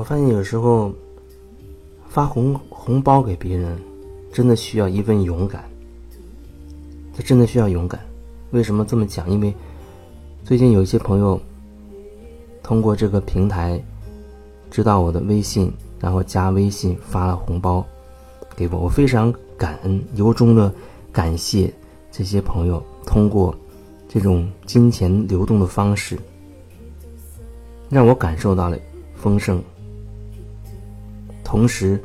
我发现有时候发红红包给别人，真的需要一份勇敢。这真的需要勇敢。为什么这么讲？因为最近有一些朋友通过这个平台知道我的微信，然后加微信发了红包给我，我非常感恩，由衷的感谢这些朋友通过这种金钱流动的方式，让我感受到了丰盛。同时，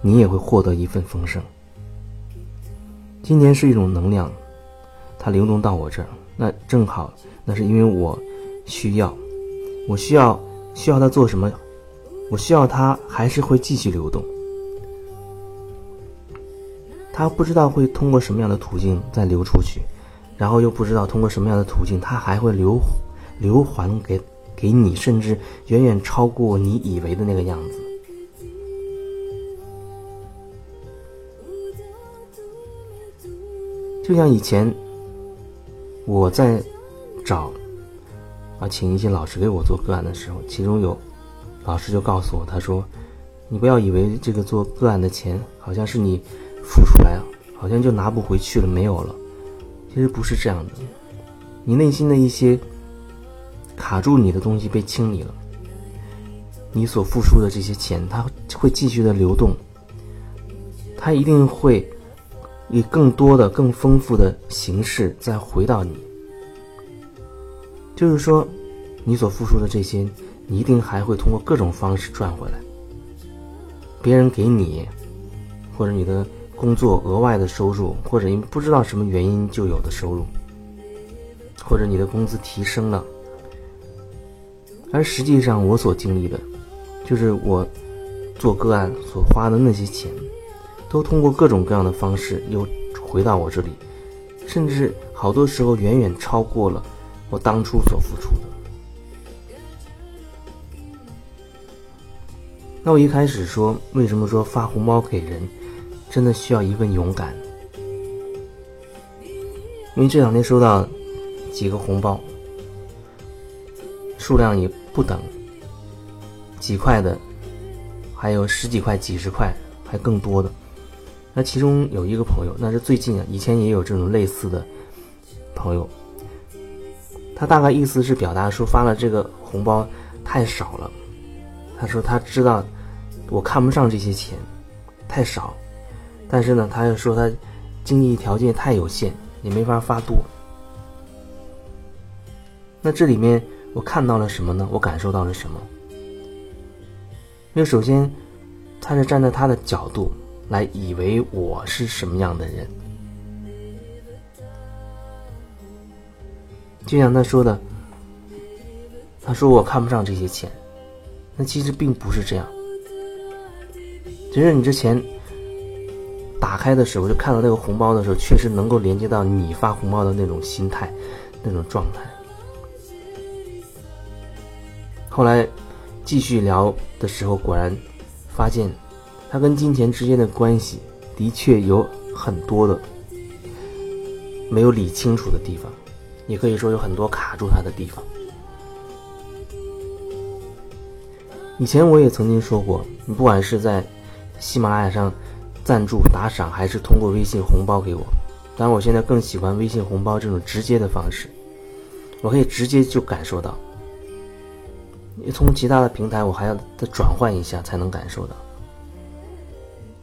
你也会获得一份丰盛。今年是一种能量，它流动到我这儿，那正好，那是因为我需要，我需要需要它做什么？我需要它还是会继续流动。它不知道会通过什么样的途径再流出去，然后又不知道通过什么样的途径，它还会流流还给给你，甚至远远超过你以为的那个样子。就像以前，我在找啊，请一些老师给我做个案的时候，其中有老师就告诉我，他说：“你不要以为这个做个案的钱好像是你付出来，好像就拿不回去了，没有了。其实不是这样的，你内心的一些卡住你的东西被清理了，你所付出的这些钱，它会继续的流动，它一定会。”以更多的、更丰富的形式再回到你，就是说，你所付出的这些，你一定还会通过各种方式赚回来。别人给你，或者你的工作额外的收入，或者因不知道什么原因就有的收入，或者你的工资提升了，而实际上我所经历的，就是我做个案所花的那些钱。都通过各种各样的方式又回到我这里，甚至好多时候远远超过了我当初所付出的。那我一开始说，为什么说发红包给人真的需要一份勇敢？因为这两天收到几个红包，数量也不等，几块的，还有十几块、几十块，还更多的。那其中有一个朋友，那是最近啊，以前也有这种类似的朋友。他大概意思是表达说发了这个红包太少了，他说他知道我看不上这些钱，太少，但是呢，他又说他经济条件太有限，也没法发多。那这里面我看到了什么呢？我感受到了什么？因为首先他是站在他的角度。来以为我是什么样的人？就像他说的，他说我看不上这些钱，那其实并不是这样。其实你之前打开的时候，就看到那个红包的时候，确实能够连接到你发红包的那种心态、那种状态。后来继续聊的时候，果然发现。他跟金钱之间的关系的确有很多的没有理清楚的地方，也可以说有很多卡住他的地方。以前我也曾经说过，你不管是在喜马拉雅上赞助打赏，还是通过微信红包给我，当然我现在更喜欢微信红包这种直接的方式，我可以直接就感受到。你从其他的平台，我还要再转换一下才能感受到。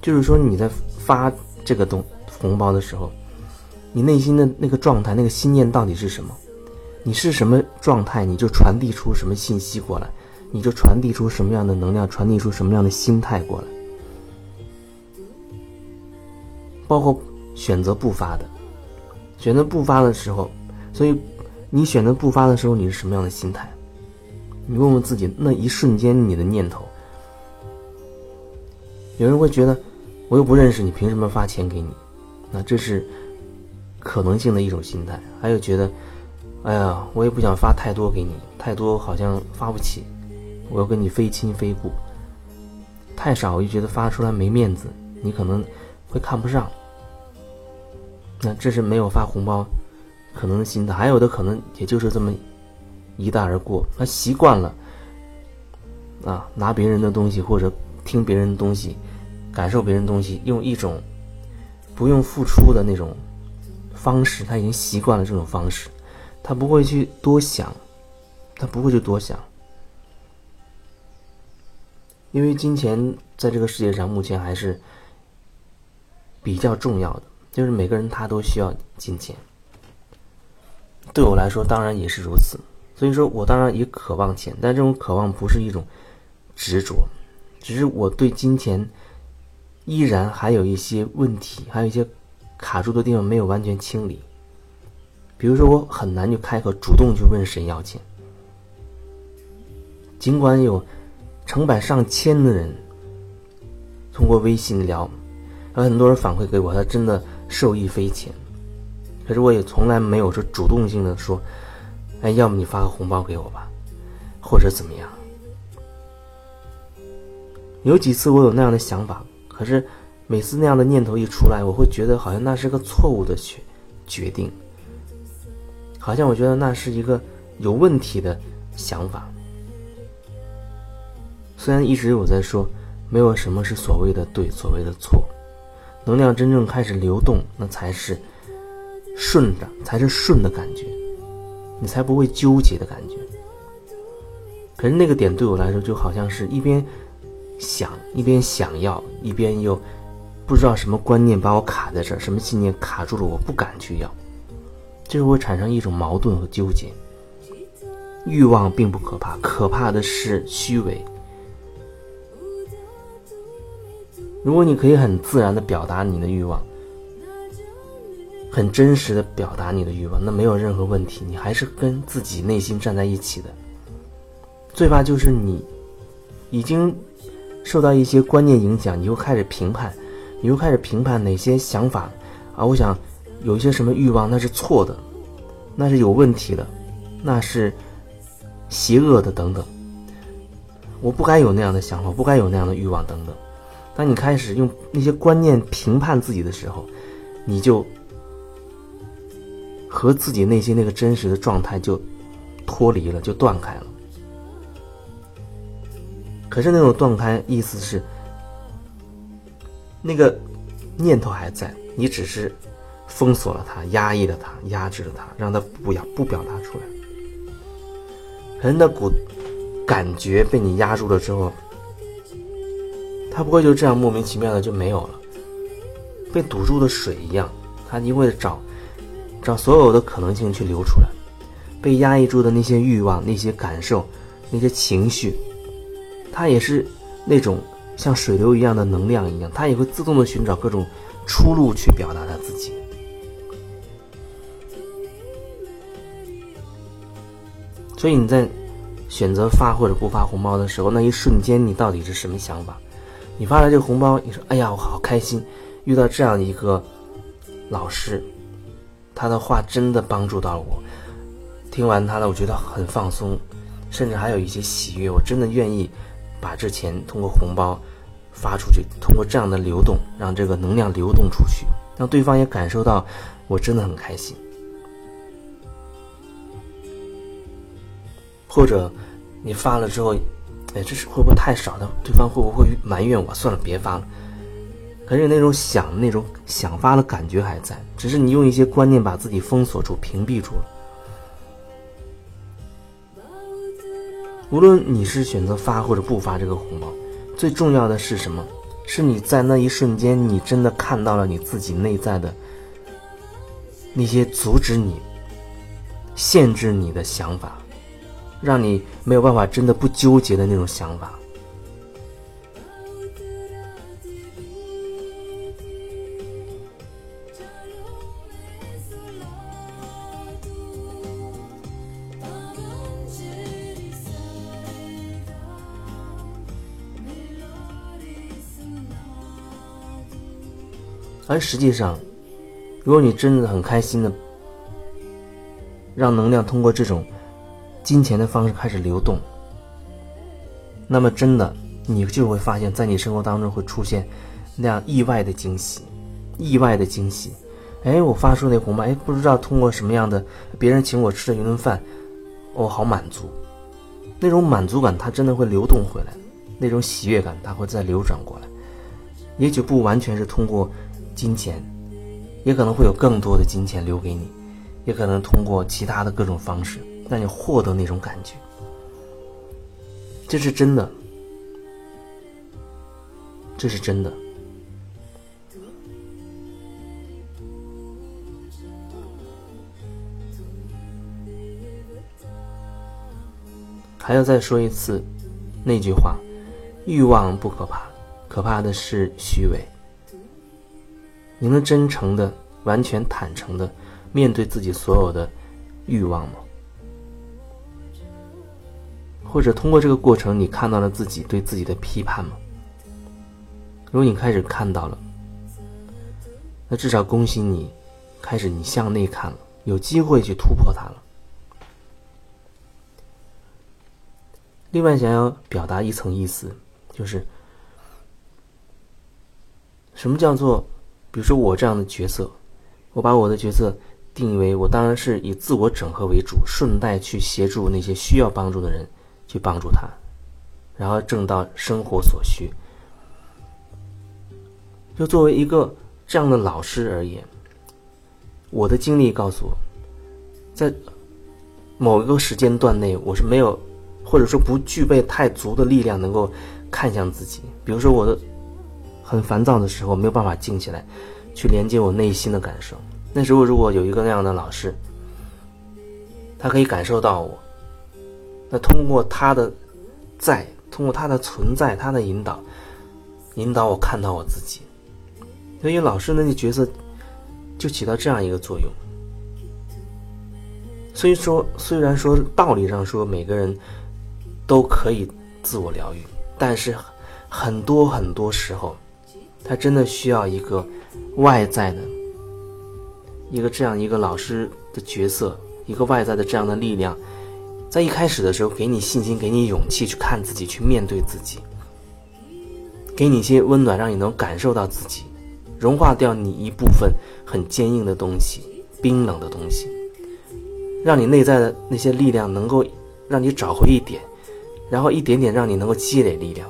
就是说，你在发这个东红包的时候，你内心的那个状态、那个心念到底是什么？你是什么状态，你就传递出什么信息过来，你就传递出什么样的能量，传递出什么样的心态过来。包括选择不发的，选择不发的时候，所以你选择不发的时候，你是什么样的心态？你问问自己，那一瞬间你的念头，有人会觉得。我又不认识你，凭什么发钱给你？那这是可能性的一种心态。还有觉得，哎呀，我也不想发太多给你，太多好像发不起，我要跟你非亲非故。太少我就觉得发出来没面子，你可能会看不上。那这是没有发红包可能的心态。还有的可能也就是这么一带而过，他习惯了，啊，拿别人的东西或者听别人的东西，感受别人东西，用一种不用付出的那种方式，他已经习惯了这种方式，他不会去多想，他不会去多想，因为金钱在这个世界上目前还是比较重要的，就是每个人他都需要金钱。对我来说，当然也是如此。所以说我当然也渴望钱，但这种渴望不是一种执着，只是我对金钱依然还有一些问题，还有一些卡住的地方没有完全清理。比如说，我很难去开口主动去问谁要钱，尽管有成百上千的人通过微信聊，有很多人反馈给我，他真的受益匪浅。可是我也从来没有说主动性的说，哎，要么你发个红包给我吧，或者怎么样。有几次我有那样的想法，可是每次那样的念头一出来，我会觉得好像那是个错误的决决定，好像我觉得那是一个有问题的想法。虽然一直我在说，没有什么是所谓的对，所谓的错，能量真正开始流动，那才是。顺着才是顺的感觉，你才不会纠结的感觉。可是那个点对我来说，就好像是一边想一边想要，一边又不知道什么观念把我卡在这儿，什么信念卡住了，我不敢去要，就会产生一种矛盾和纠结。欲望并不可怕，可怕的是虚伪。如果你可以很自然的表达你的欲望。很真实的表达你的欲望，那没有任何问题，你还是跟自己内心站在一起的。最怕就是你已经受到一些观念影响，你又开始评判，你又开始评判哪些想法啊？我想有一些什么欲望那是错的，那是有问题的，那是邪恶的等等。我不该有那样的想法，不该有那样的欲望等等。当你开始用那些观念评判自己的时候，你就。和自己内心那个真实的状态就脱离了，就断开了。可是那种断开，意思是那个念头还在，你只是封锁了它，压抑了它，压制了它，让它不要不表达出来。人的骨感觉被你压住了之后，它不会就这样莫名其妙的就没有了，被堵住的水一样，它一味的找。找所有的可能性去流出来，被压抑住的那些欲望、那些感受、那些情绪，它也是那种像水流一样的能量一样，它也会自动的寻找各种出路去表达它自己。所以你在选择发或者不发红包的时候，那一瞬间你到底是什么想法？你发了这个红包，你说：“哎呀，我好开心，遇到这样一个老师。”他的话真的帮助到了我，听完他的，我觉得很放松，甚至还有一些喜悦。我真的愿意把这钱通过红包发出去，通过这样的流动，让这个能量流动出去，让对方也感受到我真的很开心。或者你发了之后，哎，这是会不会太少？的对方会不会埋怨我？算了，别发了。可是那种想、那种想发的感觉还在，只是你用一些观念把自己封锁住、屏蔽住了。无论你是选择发或者不发这个红包，最重要的是什么？是你在那一瞬间，你真的看到了你自己内在的那些阻止你、限制你的想法，让你没有办法真的不纠结的那种想法。而实际上，如果你真的很开心的，让能量通过这种金钱的方式开始流动，那么真的，你就会发现，在你生活当中会出现那样意外的惊喜，意外的惊喜。哎，我发出那红包，哎，不知道通过什么样的别人请我吃的一顿饭，我好满足，那种满足感它真的会流动回来。那种喜悦感，它会再流转过来。也许不完全是通过金钱，也可能会有更多的金钱留给你，也可能通过其他的各种方式，让你获得那种感觉。这是真的，这是真的。还要再说一次那句话：欲望不可怕，可怕的是虚伪。你能真诚的、完全坦诚的面对自己所有的欲望吗？或者通过这个过程，你看到了自己对自己的批判吗？如果你开始看到了，那至少恭喜你，开始你向内看了，有机会去突破它了。另外，想要表达一层意思，就是什么叫做，比如说我这样的角色，我把我的角色定义为我当然是以自我整合为主，顺带去协助那些需要帮助的人，去帮助他，然后挣到生活所需。就作为一个这样的老师而言，我的经历告诉我，在某一个时间段内，我是没有。或者说不具备太足的力量，能够看向自己。比如说，我的很烦躁的时候，没有办法静下来，去连接我内心的感受。那时候，如果有一个那样的老师，他可以感受到我，那通过他的在，通过他的存在，他的引导，引导我看到我自己。所以，老师那个角色就起到这样一个作用。所以说，虽然说道理上说，每个人。都可以自我疗愈，但是很多很多时候，他真的需要一个外在的，一个这样一个老师的角色，一个外在的这样的力量，在一开始的时候给你信心，给你勇气去看自己，去面对自己，给你一些温暖，让你能感受到自己，融化掉你一部分很坚硬的东西、冰冷的东西，让你内在的那些力量能够让你找回一点。然后一点点让你能够积累力量。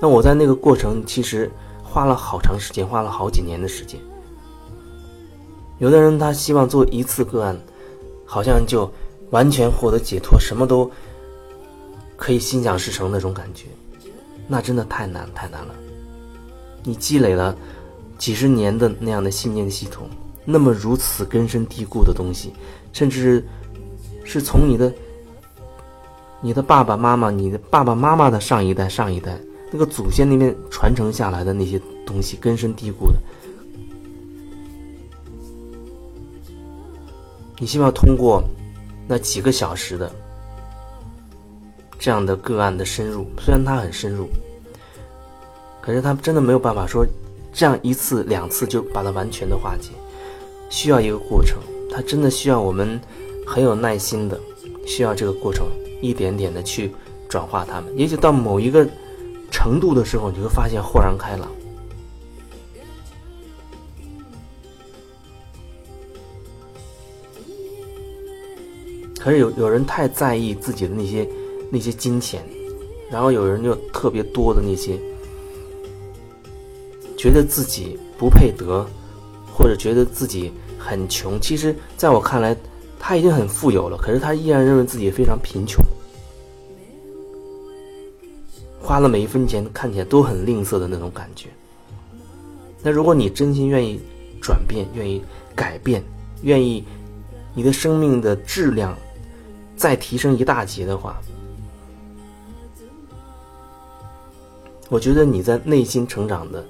那我在那个过程其实花了好长时间，花了好几年的时间。有的人他希望做一次个案，好像就完全获得解脱，什么都可以心想事成那种感觉，那真的太难太难了。你积累了几十年的那样的信念系统，那么如此根深蒂固的东西，甚至是从你的。你的爸爸妈妈，你的爸爸妈妈的上一代、上一代，那个祖先那边传承下来的那些东西，根深蒂固的。你希望通过那几个小时的这样的个案的深入，虽然它很深入，可是它真的没有办法说这样一次两次就把它完全的化解，需要一个过程。它真的需要我们很有耐心的，需要这个过程。一点点的去转化它们，也许到某一个程度的时候，你会发现豁然开朗。可是有有人太在意自己的那些那些金钱，然后有人就特别多的那些，觉得自己不配得，或者觉得自己很穷。其实，在我看来。他已经很富有了，可是他依然认为自己非常贫穷，花了每一分钱看起来都很吝啬的那种感觉。那如果你真心愿意转变、愿意改变、愿意你的生命的质量再提升一大截的话，我觉得你在内心成长的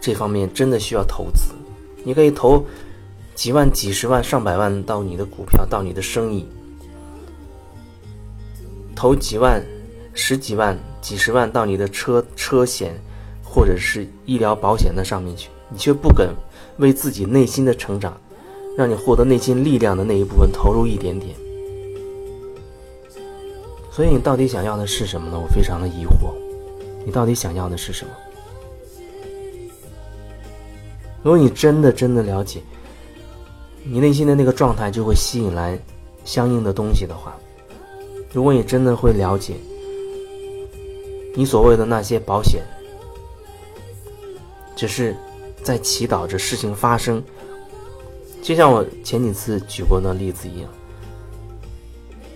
这方面真的需要投资，你可以投。几万、几十万、上百万到你的股票，到你的生意，投几万、十几万、几十万到你的车车险，或者是医疗保险的上面去，你却不肯为自己内心的成长，让你获得内心力量的那一部分投入一点点。所以你到底想要的是什么呢？我非常的疑惑，你到底想要的是什么？如果你真的真的了解。你内心的那个状态就会吸引来相应的东西的话，如果你真的会了解，你所谓的那些保险，只是在祈祷着事情发生。就像我前几次举过的例子一样，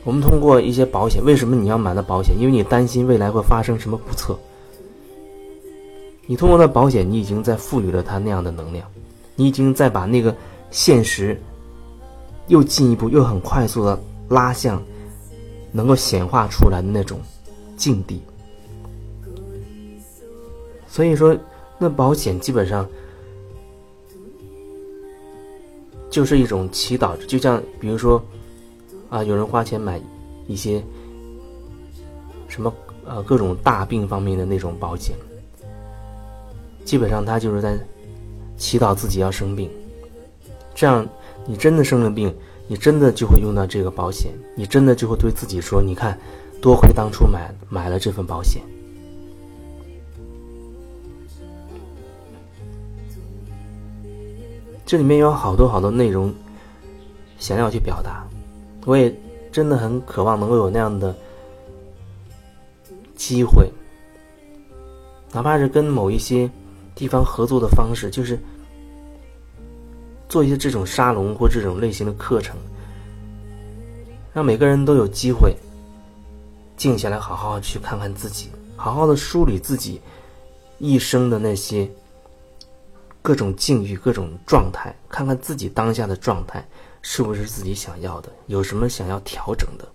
我们通过一些保险，为什么你要买的保险？因为你担心未来会发生什么不测。你通过那保险，你已经在赋予了它那样的能量，你已经在把那个现实又进一步又很快速的拉向能够显化出来的那种境地。所以说，那保险基本上。就是一种祈祷，就像比如说，啊，有人花钱买一些什么呃各种大病方面的那种保险，基本上他就是在祈祷自己要生病，这样你真的生了病，你真的就会用到这个保险，你真的就会对自己说，你看，多亏当初买买了这份保险。这里面有好多好多内容想要去表达，我也真的很渴望能够有那样的机会，哪怕是跟某一些地方合作的方式，就是做一些这种沙龙或这种类型的课程，让每个人都有机会静下来，好好去看看自己，好好的梳理自己一生的那些。各种境遇、各种状态，看看自己当下的状态是不是自己想要的，有什么想要调整的。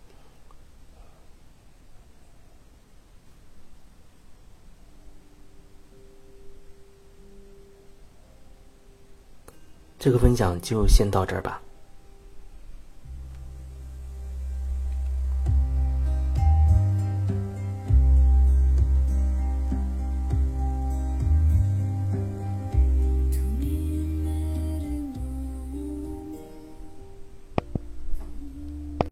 这个分享就先到这儿吧。